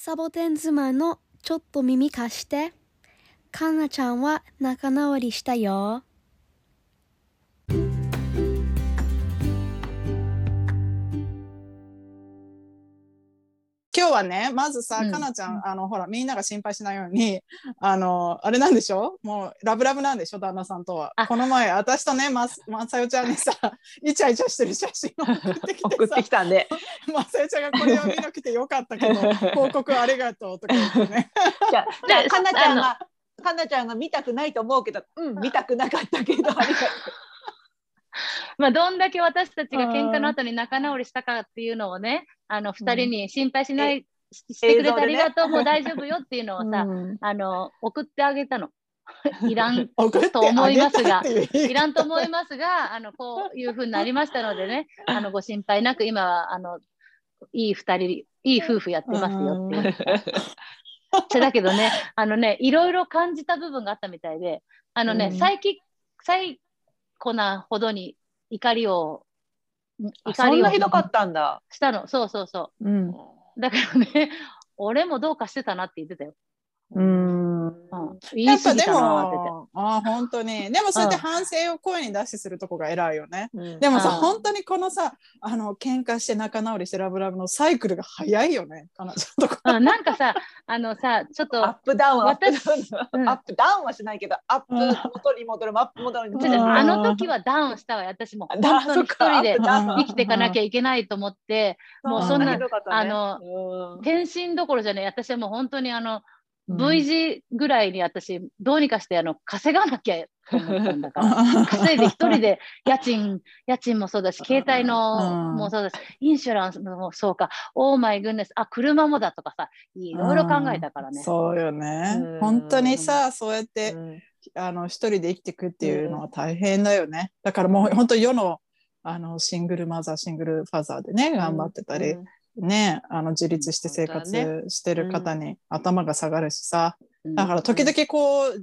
サボテン妻のちょっと耳貸して。かなちゃんは仲直りしたよ。今日はねまずさ、うん。かなちゃんあのほらみんなが心配しないようにあのあれなんでしょ？もうラブラブなんでしょ？旦那さんとは。あ。この前私とねままさよちゃんにさ イチャイチャしてる写真を送ってき送っててきたんで。さ まさよちゃんがこれを見なくてよかったけど 報告ありがとうとか言ってね。じゃあ、じゃかなちゃんあが、かなちゃんが見たくないと思うけど、うん、見たくなかったけど、ありがとまあ、どんだけ私たちが喧嘩の後に仲直りしたかっていうのをね、あの二人に心配しない、ししてくれてありがとう、もう大丈夫よっていうのをさ、う。あの送ってあげたの。いらんと思いますが いらんと思いますが、あのこういうふうになりましたのでね、あのご心配なく、今はあのいい二人、いい夫婦やってますよって。それだけどね、あのね、いろいろ感じた部分があったみたいで、あのね、うん最近、最古なほどに怒りを、あ怒りをそんなひどかったんだ。したの、そうそうそうんう。だからね、俺もどうかしてたなって言ってたよ。うん。やっぱで。もあ本当に。でもそうやってうん。反省を声に出してするとこが偉いよね。ででもさうん。本当にこのさあの喧嘩して仲直りしてラブラブのサイクルが早いよね。彼とこうん、なんかさ、あのさ、ちょっと、アップダウン、アップ私ダウン、うん。アップダウンはしないけど、アップうん元に戻る、アップ戻る。うん。あの時はダウンしたわよ、私も。本当に一人で生きていかなきゃいけないと思って、もうそんなね。あのうん。転身どころじゃない、私はもう本当にあの、うん V 字ぐらいに私、どうにかしてあの稼がなきゃと思ったんだから。稼いで一人で家賃、家賃もそうだし、携帯のうん。もそうだし、インシュランスもそうか、オーマイグンネス、あ、車もだとかさ、いろいろ考えたからね。そうよね。うん。本当にさそうやってうん。あの一人で生きていくっていうのは大変だよね。だからもう本当世のあのシングルマザーシングルファザーでね頑張ってたり、ねあの自立して生活してる方に頭が下がるしさ、うん。だから時々こう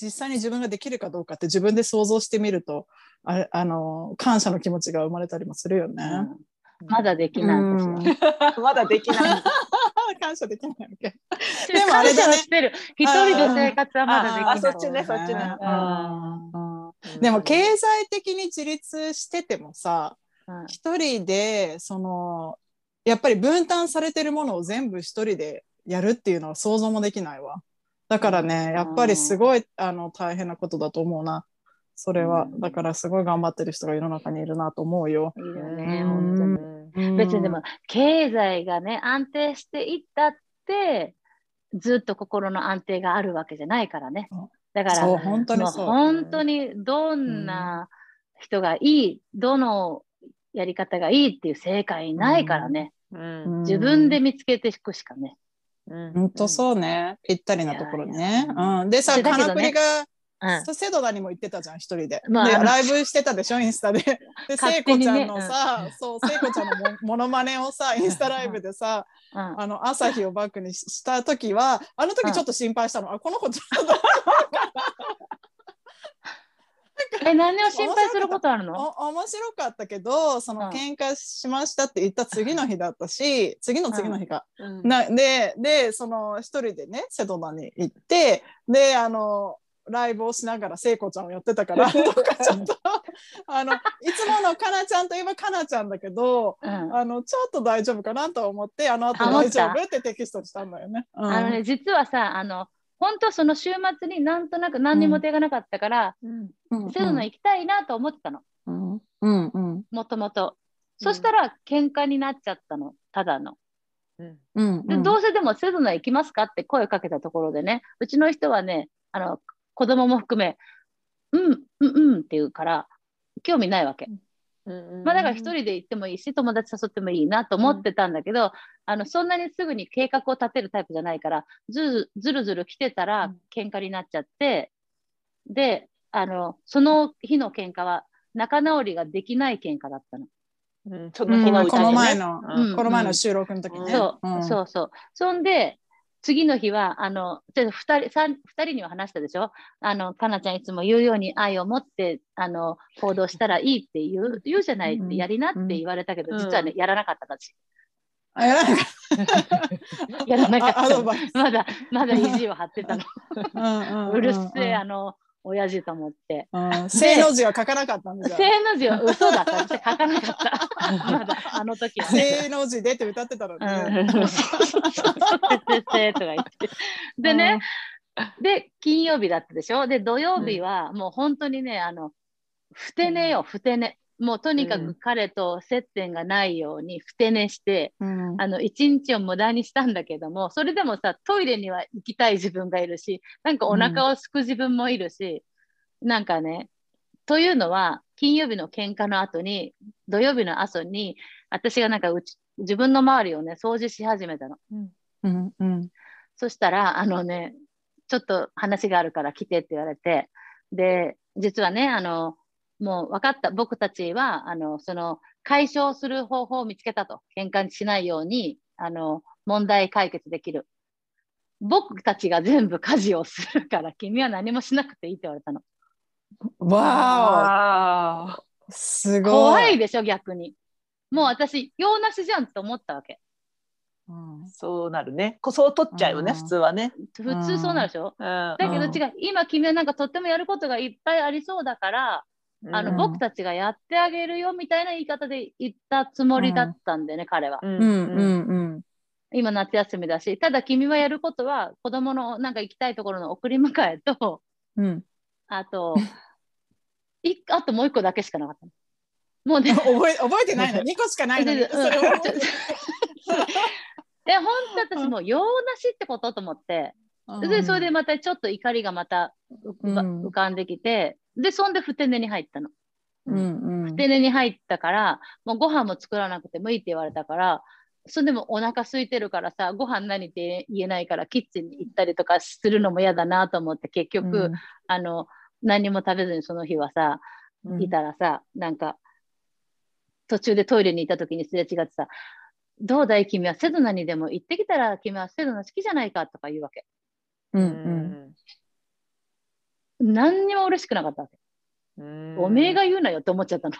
実際に自分ができるかどうかって自分で想像してみるとあれあの感謝の気持ちが生まれたりもするよね。うん。まだできないんですよ。まだできない。感謝できないわけ。ででもあれだね。感謝はしてる。一人で生活はまだできない。あそっちねそっちね。うん。でも経済的に自立しててもさうん。一人でそのやっぱり分担されてるものを全部一人でやるっていうのは想像もできないわ。だからねやっぱりすごいあの大変なことだと思うな。それはうんだからすごい頑張ってる人が世の中にいるなと思うよ。いいよね、うん本当に。別にでも、経済がね、安定していったって、ずっと心の安定があるわけじゃないからね。だから、本当に。本当にどんな人がいい、どのやり方がいいっていう正解ないからね。うん。自分で見つけていくしかね。うん。本当そうね、ぴったりなところにね。いやうん、でさ、カナプリが、セドナにも行ってたじゃん、一人で。ライブしてたでしょ、インスタで。で、勝聖子ちゃんのさ、そう、聖子ちゃんのもモノマネをさ、インスタライブでさ、うん。あの、朝日をバックにしした時は、あの時ちょっと心配したの。あ、この子ちょっと、え、何を心配することあるの？お面白かったけど、そのうん。喧嘩しましたって言った次の日だったし、次の次の日か。うん。なででその一人でねセドナに行ってであのライブをしながら聖子ちゃんをやってたからどっかちょっと あのいつものかなちゃんといえばかなちゃんだけどうん。あのちょっと大丈夫かなと思ってあの後大丈夫？ってテキストにしたんだよね。うん。あのね、実はさ、あの、本当その週末になんとなく何にも手がなかったから、うん。うんセドナ行きたいなと思ってたの、うん。うん。うん。もともと。そしたら喧嘩になっちゃったの、ただの。うん。うん。で、どうせでもセドナ行きますかって声をかけたところでね、うちの人はね、あの、子供も含め、うん、うん、うんって言うから、興味ないわけ。うんまあだから一人で行ってもいいし、友達誘ってもいいなと思ってたんだけど、あの、そんなにすぐに計画を立てるタイプじゃないから、ずるずるずる来てたら喧嘩になっちゃって、で、あの、その日の喧嘩は仲直りができない喧嘩だったの。うんちにねこの前の、うんこの前の収録の時ね。そう、んそうそう。そんで、次の日は、あの、ちょっと二人、三二人には話したでしょ？あの、かなちゃんいつも言うように愛を持って、あの、行動したらいいって言う、言うじゃないって、うん。やりなって言われたけど、うん。実はね、やらなかった私。あやらなかった。まだまだ意地を張ってたの。うん。うるせえあの親父と思って。うん。正の字は書かなかったんだじゃ正の字は嘘だった。私書かなかった。まだあの時は。ね正の字でって歌ってたのうね。でね、で、金曜日だったでしょ？で、土曜日はもう本当にね、あの、ふて寝よ、ふて寝。もうとにかうん。く彼と接点がないようにふて寝して、うん。あの、一日を無駄にしたんだけども、それでもさ、トイレには行きたい自分がいるし、なんかお腹をすく自分もいるし、なんかね、というのは、金曜日の喧嘩の後に、土曜日の朝に、私がなんかうち自分の周りをね、掃除し始めたの。うん。うん。そしたら、あのね、ちょっと話があるから来てって言われて、で、実はね、あの、もう分かった、僕たちは、あの、その、解消する方法を見つけたと。喧嘩にしないように、あの、問題解決できる。僕たちが全部家事をするから、君は何もしなくていいって言われたの。わああすごい。怖いでしょ、逆に。もう私、用なしじゃんって思ったわけ。うんーそうなるね。こそう取っちゃうよね、うん普通はね。普通そうなるでしょ、うんだけどうん違う、今君はなんかとってもやることがいっぱいありそうだから、あの、うん僕たちがやってあげるよみたいな言い方で言ったつもりだったんでね、彼は。うんうんうんうん今夏休みだし、ただ君はやることは子供のなんか行きたいところの送り迎えと、うん。あと、いあともう一個だけしかなかったの。もうね、覚え覚えてないの？二個しかないのに？うんそれを覚えてえ、本当私もう用なしってことと思って、で、それでまたちょっと怒りがまた浮かうん。できて、で、そんでふて寝に入ったの。うんうん。ふて寝に入ったから、もうご飯も作らなくてもいいって言われたから、それでもお腹空いてるからさ、ご飯何って言えないから、キッチンに行ったりとかするのも嫌だなと思って、結局、あの、何も食べずにその日はさ、うん。いたらさ、なんか、途中でトイレに行った時にすれ違ってさ、どうだい君はセドナにでも行ってきたら君はセドナ好きじゃないかとか言うわけ。うんううん何にも嬉しくなかったわけ。んおめえが言うなよって思っちゃったの。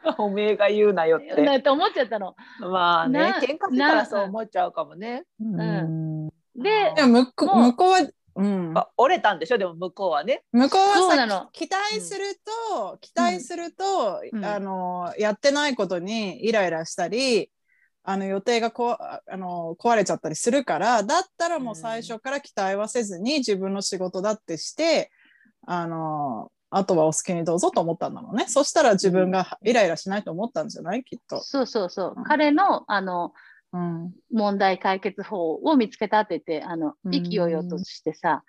おめえが言うなよって。なって思っちゃったの。まあねな、喧嘩したらそう思っちゃうかもね。うんででも向こう向こうは、うん、あ折れたんでしょ？でも向こうはね。向こうはさそうなの期待すると、期待すると、うんあのやってないことにイライラしたりあの予定がこああの壊れちゃったりするからだったらもう最初から期待はせずに自分の仕事だってしてあのあとはお好きにどうぞと思ったんだろうね。そしたら自分がイライラしないと思ったんじゃない？きっと。そうそうそう。うん。彼の、あの、うん。問題解決法を見つけたって言って、あの、うん。意気揚々としてさ、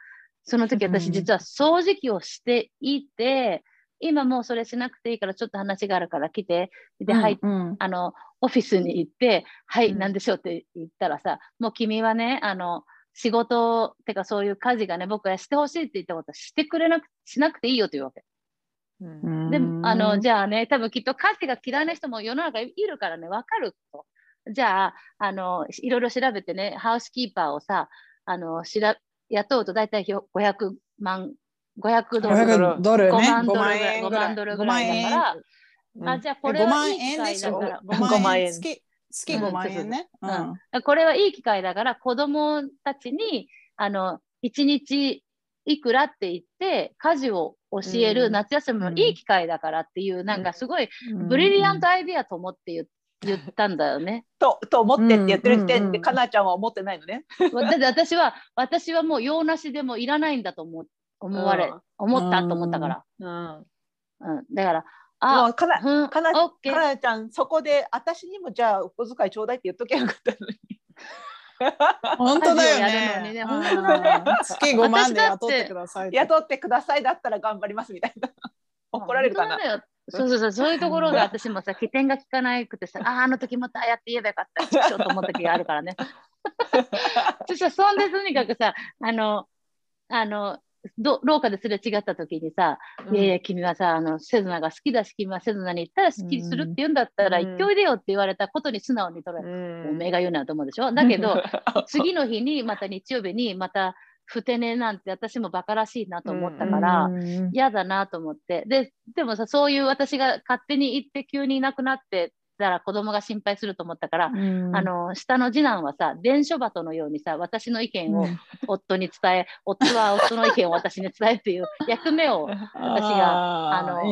その時うん。私実は掃除機をしていて、今もうそれしなくていいからちょっと話があるから来て、で、入っうん。あの、オフィスに行って、はい、うん。なんでしょうって言ったらさ、もう君はね、あの、仕事、てかそういう家事がね、僕はしてほしいって言ったことはしてくれなく、しなくていいよというわけ。うん。でも、あの、じゃゃあね、多分きっと家事が嫌いな人も世の中いるからね、わかると。じゃあ、あの、いろいろ調べてね、ハウスキーパーをさ、あの、しら雇うと大体ひょ500万、500ドル。500ドルね。5万ドル5万円5ぐらい。万ドルぐらいだから、うんあ、じゃあこれ5は万いい機円でしょ？会だから、5 5万万円。円月月5万円ね。うん。うん。これはいい機会だから、子供たちに、あの、1日いくらって言って、家事を教えるうん。夏休みのいい機会だからっていう、なんかすごいブリリアントアイディアと思って言言ったんだよね。とと思ってって言ってる時点で、うんうんうん。かなちゃんは思ってないのね。だって私は、私はもう用なしでもいらないんだと思思われ、うん思ったと思ったから。うん、うん。だから、もあう、かなうん、かなオッケー。かなちゃんそこで私にもじゃあお小遣いちょうだいって言っときゃよかったのに。本当だよね。ね本当だねうん月5万で雇ってくださいって。雇ってくださいだったら頑張りますみたいな。怒られるかな？そうそうそう、そういうところが私もさ、起点が効かなくてさ、ああ、あの時もっとああやって言えばよかった、ちょっと思った時があるからね。そしたら、そんでとにかくさ、あの、あの、ど廊下ですれ違った時にさ、いやいや、君はさ、あの、セズナが好きだし、君はセズナに行ったら好きするって言うんだったら、うん。行っておいでよって言われたことに素直に取れうる。んおめえが言うなと思うでしょ？だけど、次の日に、また日曜日に、また、ふてねなんて私もバカらしいなと思ったから、うん。嫌だなと思って。で、でもさ、そういう私が勝手に行って急にいなくなって、たら子供が心配すると思ったから、うんあの下の次男はさ伝書鳩のようにさ私の意見をうん夫に伝え、夫は夫の意見を私に伝えっていう役目を 私があの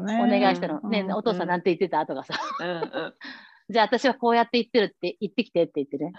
ね。お願いしたの。ね、うんお父さんなんて言ってた？とかさ、うんうん じゃあ私はこうやって言ってるって言ってきてって言ってね。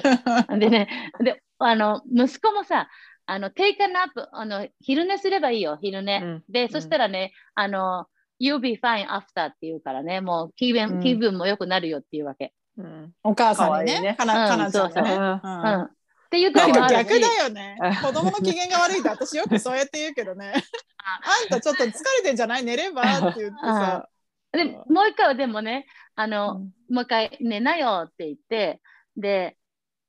でね、で、あの、息子もさ、あの、take a nap、あの、昼寝すればいいよ、昼寝。うんで、んそしたらね、あの、you'll be fine after って言うからね、もう気分、うん気分も良くなるよっていうわけ。うんお母さんにね、ねかなちゃんがね。そうそううんうん。っていう時でももあるし。逆だよね。子供の機嫌が悪いって私よくそうやって言うけどね。あんたちょっと疲れてんじゃない？寝ればって言ってさ。でもう一回はでもね、あの、もう一回寝なよって言って、で、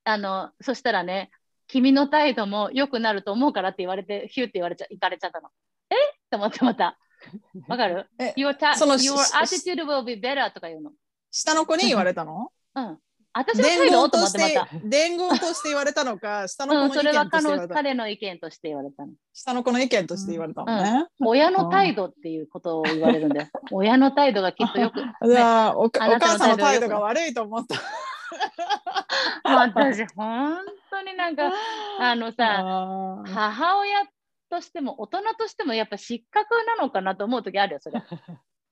あの、そしたらね、君の態度も良くなると思うからって言われて、ヒューって言われちゃ、行かれちゃったの。え？って思ってまた。わかる？え ?Your, ta- その your し attitude will be better とか言うの。下の子に言われたの？うん。私の態伝度と思ってまた。、伝言として言われたのか、下のうん、それは子の意見として言われた彼の意見として言われたの。下の子の意見として言われたのね。親の態度っていうことを言われるんだよ。親の態度がきっとよく。じゃあお母さんの態態度が悪いと思った。私、本当になんか、あのさ、母親としても大人としてもやっぱ失格なのかなと思う時あるよ、それ。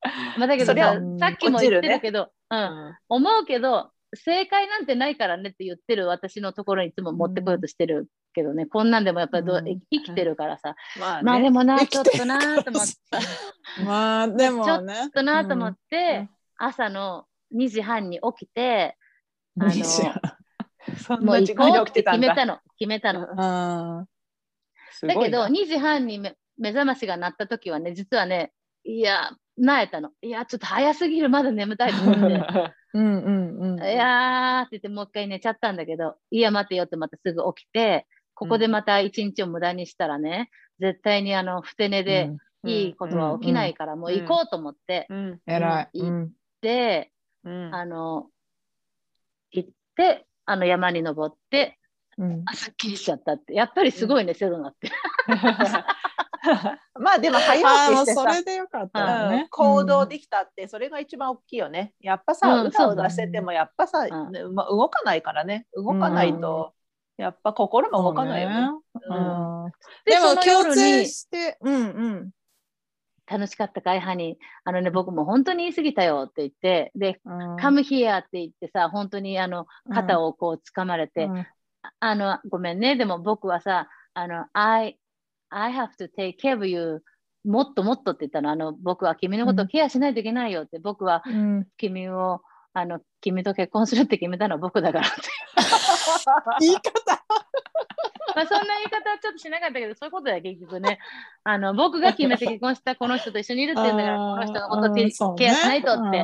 まあ、だけどささっきも言ってるけど、う、うん。ん。思うけど、正解なんてないからねって言ってる私のところにいつも持ってこようとしてるけどね、こんなんでもやっぱりどう、うん。生きてるからさ、まあね。まあでもな、生ちょっとなと思って、ちょっまあでもね。となと思って、うん。朝の2時半に起きて、あの もう行こうって。決めたの、決めたの。だけど、2時半にめ目覚ましが鳴った時はね、実はね、いや、なえたの。いや、ちょっと早すぎる、まだ眠たいと思って。ー うんうんうん。いやーって言って、もう一回寝ちゃったんだけど、いや、待てよってまたすぐ起きて、ここでまた一日を無駄にしたらね、絶対にあの、ふて寝でいいことは起きないから、もう行こうと思って、うん。えらい。うんうん。で、うん。あの、行って、あの山に登って、うんあ、すっきりしちゃったって。やっぱりすごいね、セドナって。まあでも早起きしてさ、それでよかったようんね。行動できたってそれが一番大きいよね。やっぱさ、うんうだうだしててもやっぱさ、うんねま動かないからね動かないと、やっぱ心も動かないよね。そうねうんででも共夜通にして、うんうん。楽しかったかいハニー。あのね、僕も本当に言い過ぎたよって言って、で、カムヒアって言ってさ、本当にあの、肩をこう掴まれて、うんあの、ごめんね、でも僕はさ、あの、I, I have to take care of you もっともっとって言ったの、あの、僕は君のことをケアしないといけないよって、僕はうん。君を、あの、君と結婚するって決めたの。は僕だからって。言い方。まあそんな言い方はちょっとしなかったけど、そういうことだよ、結局ね。あの、僕が決めて結婚したこの人と一緒にいるって言うんだから、この人のことをケケアしないとって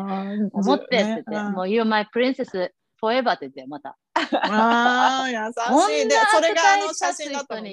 思ってって言って、もう You're my princess forever って言って、また。ああ、優しい。で、それがあの写真だね。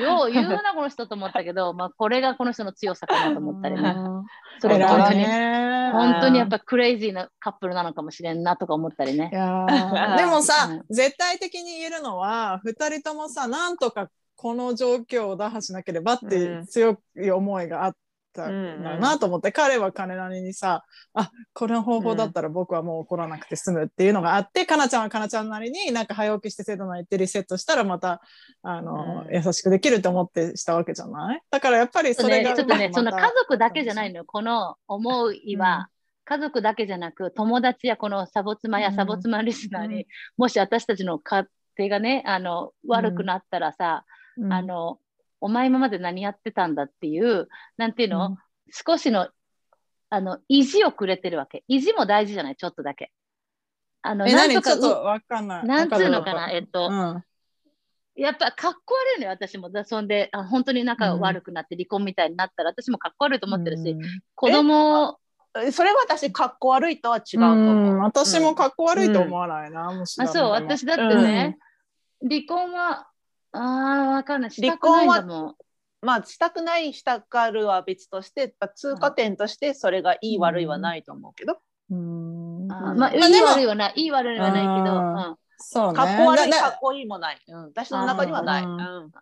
よう言うな、この人と思ったけど、まあこれがこの人の強さかなと思ったりね。うん。それ本当に、ね本当にやっぱクレイジーなカップルなのかもしれんなとか思ったりね。でもさ、うん。絶対的に言えるのは2人ともさなんとかこの状況を打破しなければっていう強い思いがあったんだなと思って、彼は彼なりにさあこの方法だったら僕はもう怒らなくて済むっていうのがあって、かなちゃんはかなちゃんなりになんか早起きして制度内行ってリセットしたらまたあの、うん。優しくできると思ってしたわけじゃない？だからやっぱりそれがねちょっとね、その家族だけじゃないのよ。この思いは、家族だけじゃなく、友達やこのサボ妻やうん。サボ妻リスナーに、うん。もし私たちの家庭がね、あの、悪くなったらさ、うん。あの、お前今まで何やってたんだっていう、なんていうの、少しの、あの、意地をくれてるわけ。意地も大事じゃない？ちょっとだけ。あの、えなんとか何ちょっとわかんない。なんつうのかな、わえっと、うん。やっぱかっこ悪いのよ、私も。だそんで、あ本当に仲悪くなって離婚みたいになったら、私もかっこ悪いと思ってるし、子供を、それは私かっこ悪いとは違うと思う。ん。私もかっこ悪いと思わないな、もしあ、そう、私だってね、離婚は、ああ、わかんない。したくないんだもん。まあしたくないしたがるは別としてやっぱ通過点としてそれがいい悪いはないと思うけど、うん。まあ、いい悪いはない、いい悪いはないけど、あうん。そうね。かっこ悪いかっこいいもない、うん、私の中にはない、ううん。ん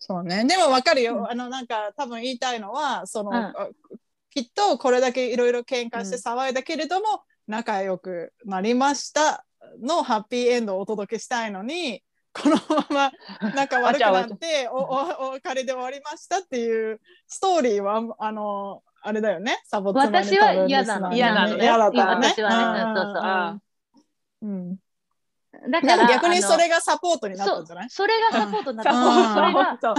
そうね。でもわかるよ。うん。あの、なんか多分言いたいのは、その、きっとこれだけいろいろ喧嘩してうん。騒いだけれども、仲良くなりましたのハッピーエンドをお届けしたいのにこのまま 仲悪くなっておお お別れで終わりましたっていうストーリーはあのあれだよね。サボ私は嫌なの嫌なのね。嫌だったのね。私はね。うんそう。そうあうんだから逆にそれがサポートになったんじゃない？それがサポートになってるうん。それがそう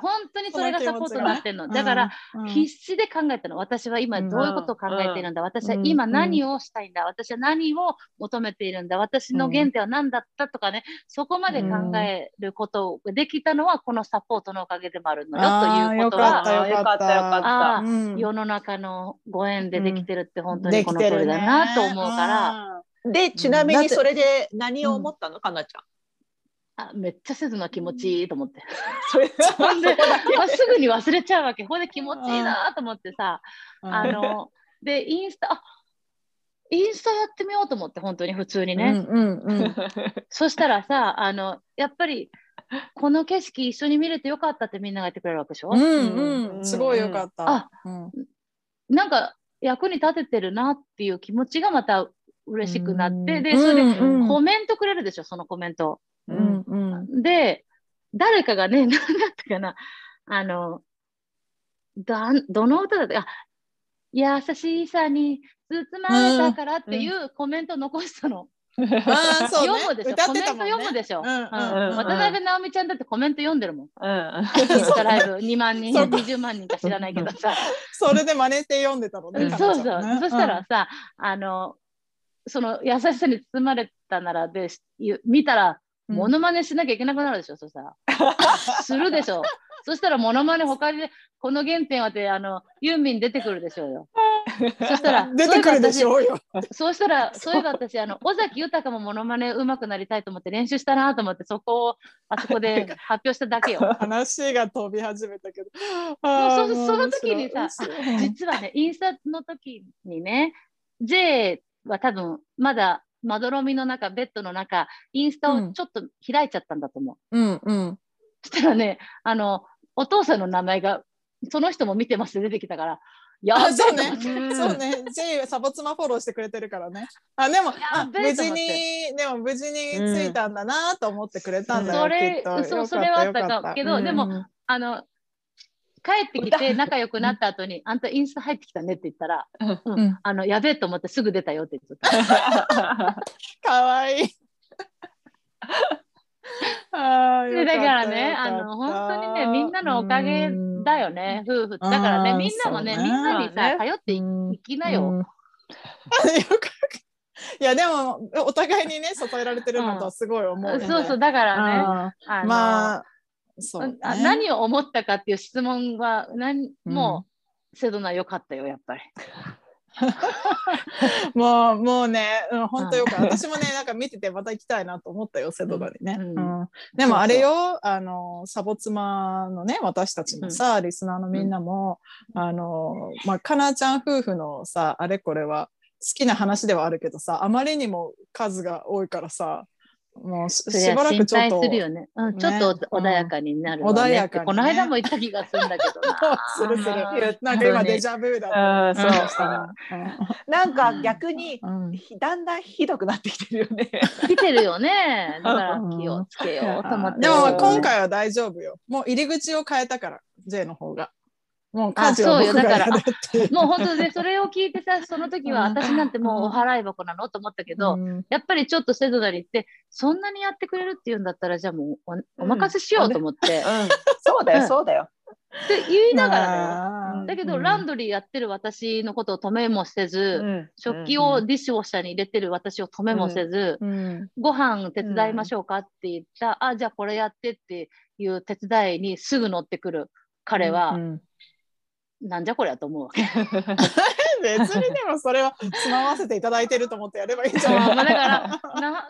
本当にそれがサポートになってるの。だから、うん。必死で考えたの。私は今どういうことを考えているんだ、私は今何をしたいんだ、私は何を求めているんだ？私の原点は何だったとかね。そこまで考えることができたのはこのサポートのおかげでもあるのよ。ということは。よかったよかった。世の中のご縁でできてるって本当でにこの通りだなと思うから、でちなみにそれで何を思ったの？かなちゃん。あめっちゃせずな気持ちいいと思って。それほんですぐに忘れちゃうわけ。ほんで気持ちいいなと思ってさ、うん。あの、で、インスタ、あインスタやってみようと思って、本当に普通にね。うんうんうん。そしたらさ、あの、やっぱり、この景色一緒に見れてよかったってみんなが言ってくれるわけでしょ、うん。うん、すごいよかった。あうん。なんか役に立ててるなっていう気持ちがまた嬉しくなって、うん。で、それでコメントくれるでしょ、そのコメント。うんうん。で、誰かがね、何だったかな、あの、だんどの歌だったあ優しさに包まれたからっていうコメントを残したの。あーそうね。読むでしょ、歌コメント読むでしょ。渡辺直美ちゃんだってコメント読んでるもん。うんインスタライブ2万人、そうか。20万人か知らないけどさ。それで真似して読んでたのね。そうそう。そしたらさ、あの、その優しさに包まれたならで、ゆ見たら、うんモノマネしなきゃいけなくなるでしょ、そしたら。するでしょ。そしたらモノマネ他で、この原点はって、あの、ユーミン出てくるでしょうよ。そしたら、出てくるでしょうよ。私そうしたら、そういえば私、あの、尾崎豊もモノマネ上手くなりたいと思って練習したなと思って、そこを、あそこで発表しただけよ。話が飛び始めたけど。その時にさ実はね、インスタの時にね、J は多分まだまどろみの中、ベッドの中、インスタをちょっと開いちゃったんだと思う。うんうん。そしたらね、あの、お父さんの名前が、その人も見てます出てきたから、やあべえそうね。うんそうね。J サボツマフォローしてくれてるからね。あでもやあ無事にでも無事についたんだなと思ってくれたんだよ。それきっとそうそれはあったけどうんでもあの、帰ってきて仲良くなった後に、あんたインスタ入ってきたねって言ったら、うん。うん。あの、やべえと思ってすぐ出たよって言ってた。かわいい。だからね、あの、本当にね、みんなのおかげだよね、夫婦。だからね、うんみんなもね、ね。みんなにさ、まあ頼っていきなよ。いやでもお互いにね支えられてるのとはすごい思うよね。そうそう、だからね、ああのーまあそう、ね、あ何を思ったかっていう質問は、何もう、セドナ良かったよ、やっぱり。もうもうね、うん、本当よかった。私もねなんか見ててまた行きたいなと思ったよセドナにね。うん。うん。でもあれよあのサボ妻のね私たちもさ、リスナーのみんなも、あのまあかなちゃん夫婦のさあれこれは好きな話ではあるけどさあまりにも数が多いからさもうしばらくちょっとするよね。うん、ね。ちょっと穏やかになるわね。穏やかこの間も言った気がするんだけどな。するする。うん。なんか今デジャブだうんったそうしたら。なんか逆にうん。ひだんだんひどくなってきてるよね。来てるよね。だから気をつけようと思って。でも今回は大丈夫よ。もう入り口を変えたから、J の方が。もうあ家事はそうよ。僕がやだからるって。もう本当で、それを聞いてさ、その時はうん。私なんてもうお払い箱なの？と思ったけど、うん。やっぱりちょっとセドナに行って、そんなにやってくれるって言うんだったら、じゃあもうおお任せしようと思って、うん、そうだよ、うん。そうだよ。って言いながらだよ。だけど、うん。ランドリーやってる私のことを止めもせず、うん。食器をディッシュウォッシャーに入れてる私を止めもせず、うん。ご飯手伝いましょうかって言った、あ、じゃあこれやってっていう手伝いにすぐ乗ってくる彼は、うんなんじゃこりゃと思うわけ。別にでもそれはつまわせていただいてると思ってやればいいんじゃない？まあだから、な、なんなん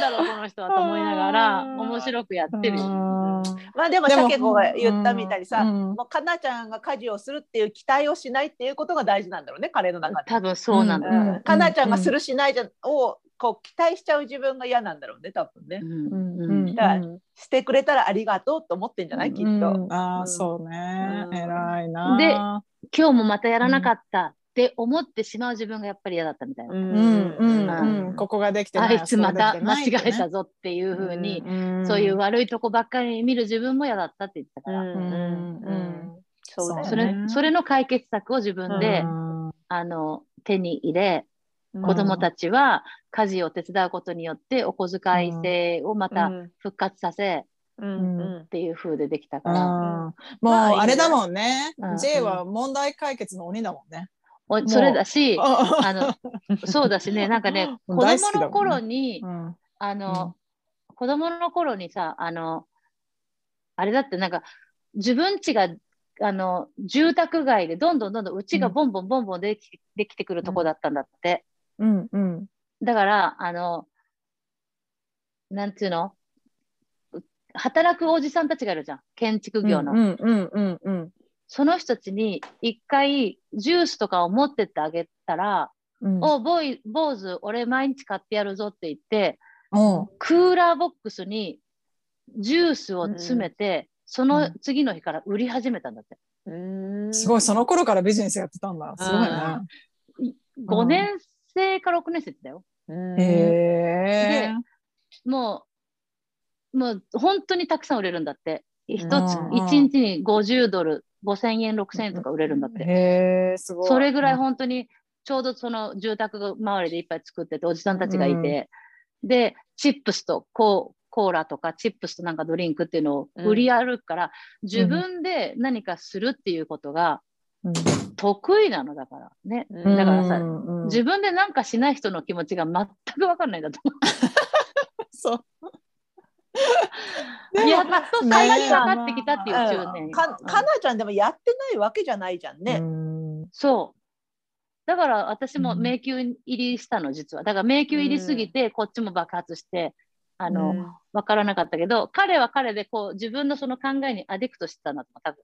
だろう、この人はと思いながら、うん面白くやってるよ。まあでも、でもシャケ子が言ったみたいにさ、うんもうかなちゃんが家事をするっていう期待をしないっていうことが大事なんだろうね、彼の中で。多分そうなんだ。ううんうんかなちゃんがするしないじゃをこう期待しちゃう自分が嫌なんだろうね、多分ね。うん。うん。うん。だからしてくれたらありがとうと思ってんじゃないきっと。うんああうん。そうね。うん。偉いなで今日もまたやらなかったって思ってしまう自分がやっぱり嫌だったみたいな。うん。うん。うん。うん。ここができてない。あいつまた間違えたぞ。ぞっていうふうに、ん。そういう悪いとこばっかり見る自分も嫌だったって言ってたから、うん。うん。うん。そうだよそれねそれの解決策を自分で、うん。あの手に入れ、子供たちは家事を手伝うことによってお小遣い制をまた復活させうんうん。っていう風でできたかうん。ら、もうまあれだもんね。うん。J は問題解決の鬼だもんね。おそれだし、ああ。のそうだしね、なんかね、子供の頃に、うん。あの、子供の頃にさ、あの、あれだってなんか、自分家が、あの、住宅街でどんどんどんどんうちがボンボンボンボンでき,、できてくるとこだったんだって。うん。うんだから、あの、なんていうの？働くおじさんたちがいるじゃん。建築業の。うんうんうんうんその人たちに一回ジュースとかを持ってってあげたら、うん。お、ボーイ、坊主、俺毎日買ってやるぞって言って、クーラーボックスにジュースを詰めて、その次の日から売り始めたんだって。うんすごい、その頃からビジネスやってたんだ。すごいね。5年生か6年生だよ。うんへえ。もう、もう本当にたくさん売れるんだって。一つ、うん一日に50ドル、5000円、6000円とか売れるんだって。へえ、すごい。それぐらい本当に、ちょうどその住宅周りでいっぱい作ってて、おじさんたちがいて、で、チップスとコーコーラとかチップスとなんかドリンクっていうのを売り歩くから、自分で何かするっていうことがうん得意なのだからね。うんだからさ、自分でなんかしない人の気持ちが全く分かんないんだと思 そう。う。やっとね最近分かってきたっていう10年。かかなちゃんでもやってないわけじゃないじゃんうね。んそう。だから私もうん迷宮入りしたの、実は。だから迷宮入りすぎて、こっちも爆発して、あの、うんわからなかったけど、彼は彼でこう自分のその考えにアディクトしてたんだと多分。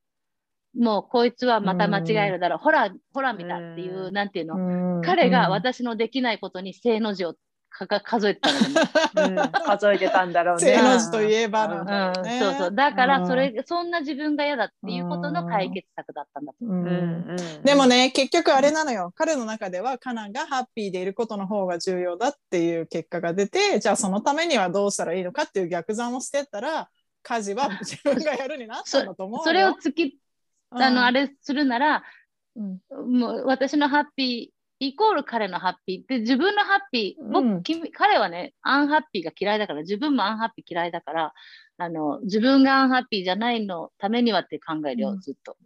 もうこいつはまた間違えるだろう、ほら、ほら見たっていう、うんなんていうの、うん彼が私のできないことに正の字をかか数えてたうん数えてたんだろうね。正の字といえばなんだうん。そうそう。だから、うんそれ、そんな自分が嫌だっていうことの解決策だったんだと思う。うんうんうんでもね、結局あれなのよ。彼の中では、カナがハッピーでいることの方が重要だっていう結果が出て、じゃあそのためにはどうしたらいいのかっていう逆算をしてったら、家事は自分がやるになったんだと思うよ。それを突き、あの、あれ、れするなら、うん。もう私のハッピーイコール彼のハッピー。で自分のハッピー、僕、うん。君彼はね、アンハッピーが嫌いだから、自分もアンハッピー嫌いだから、あの、自分がアンハッピーじゃないのためにはって考えるよ、うん。ずっと。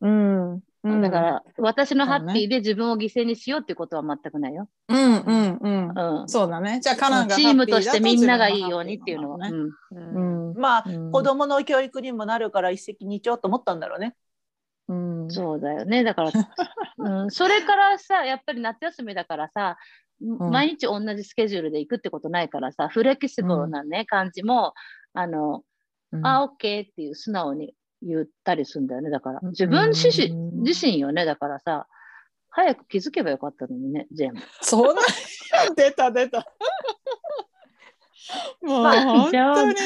うん。うんだか、ら、私のハッピーで自分を犠牲にしようっていうことは全くないよ。うんうんうん。うん。そうだね。じゃあカナがチームとしてみんながいいようにっていうのは。自分うん。まあ、うん子供の教育にもなるから一石二鳥と思ったんだろうね。うん。そうだよね。だから、うん、それからさ、やっぱり夏休みだからさ、ん毎日同じスケジュールで行くってことないからさ、フレキシブルなね、感じも、あの、うんあ、オッケーっていう素直に言ったりするんだよね。だから、自分自身,、うん自身よね。だからさ、早く気づけばよかったのにね、全部。そうなん出た出た。もうまあ本当に、うん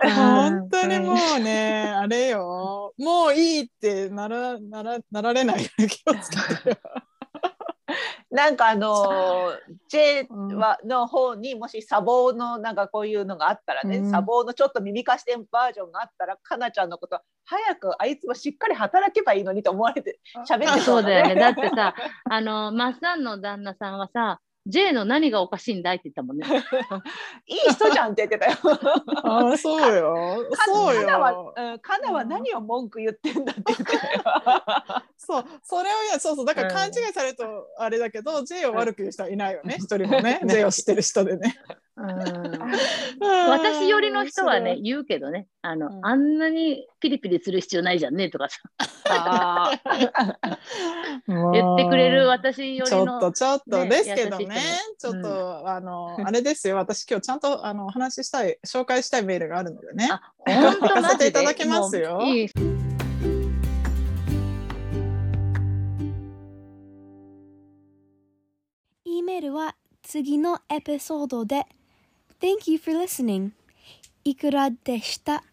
本当にもうね、あれよ、もういいってならならなられないように気をつけてよ。なんかあの J はの方にもし砂防のなんかこういうのがあったらね、うん。砂防のちょっと耳貸してバージョンがあったらかなちゃんのこと早くあいつもしっかり働けばいいのにと思われて喋ってそうだよね。だってささ、あの、マッサンの旦那さんはさ、J の何がおかしいんだい？って言ったもんね。いい人じゃんって言ってたよ。あそうよ。そうかなはよ。うんかなは何を文句言ってんだって言ってたよ。そう、それをや、そうそう、だから勘違いされるとあれだけど、J を悪く言う人はいないよね、一人もね、J を知ってる人でね。私寄りの人はね、言うけどね、あの、うん。あんなにピリピリする必要ないじゃんねとかさ、言ってくれる私寄りちょっの。とちょっとねですけどね。ちょっと、あのあれですよ。私今日ちゃんとあのお話ししたい紹介したいメールがあるのでね。あ、本当行かマジで？せていただきますよ。いい。E メールは次のエピソードで Thank you for listening いくらでした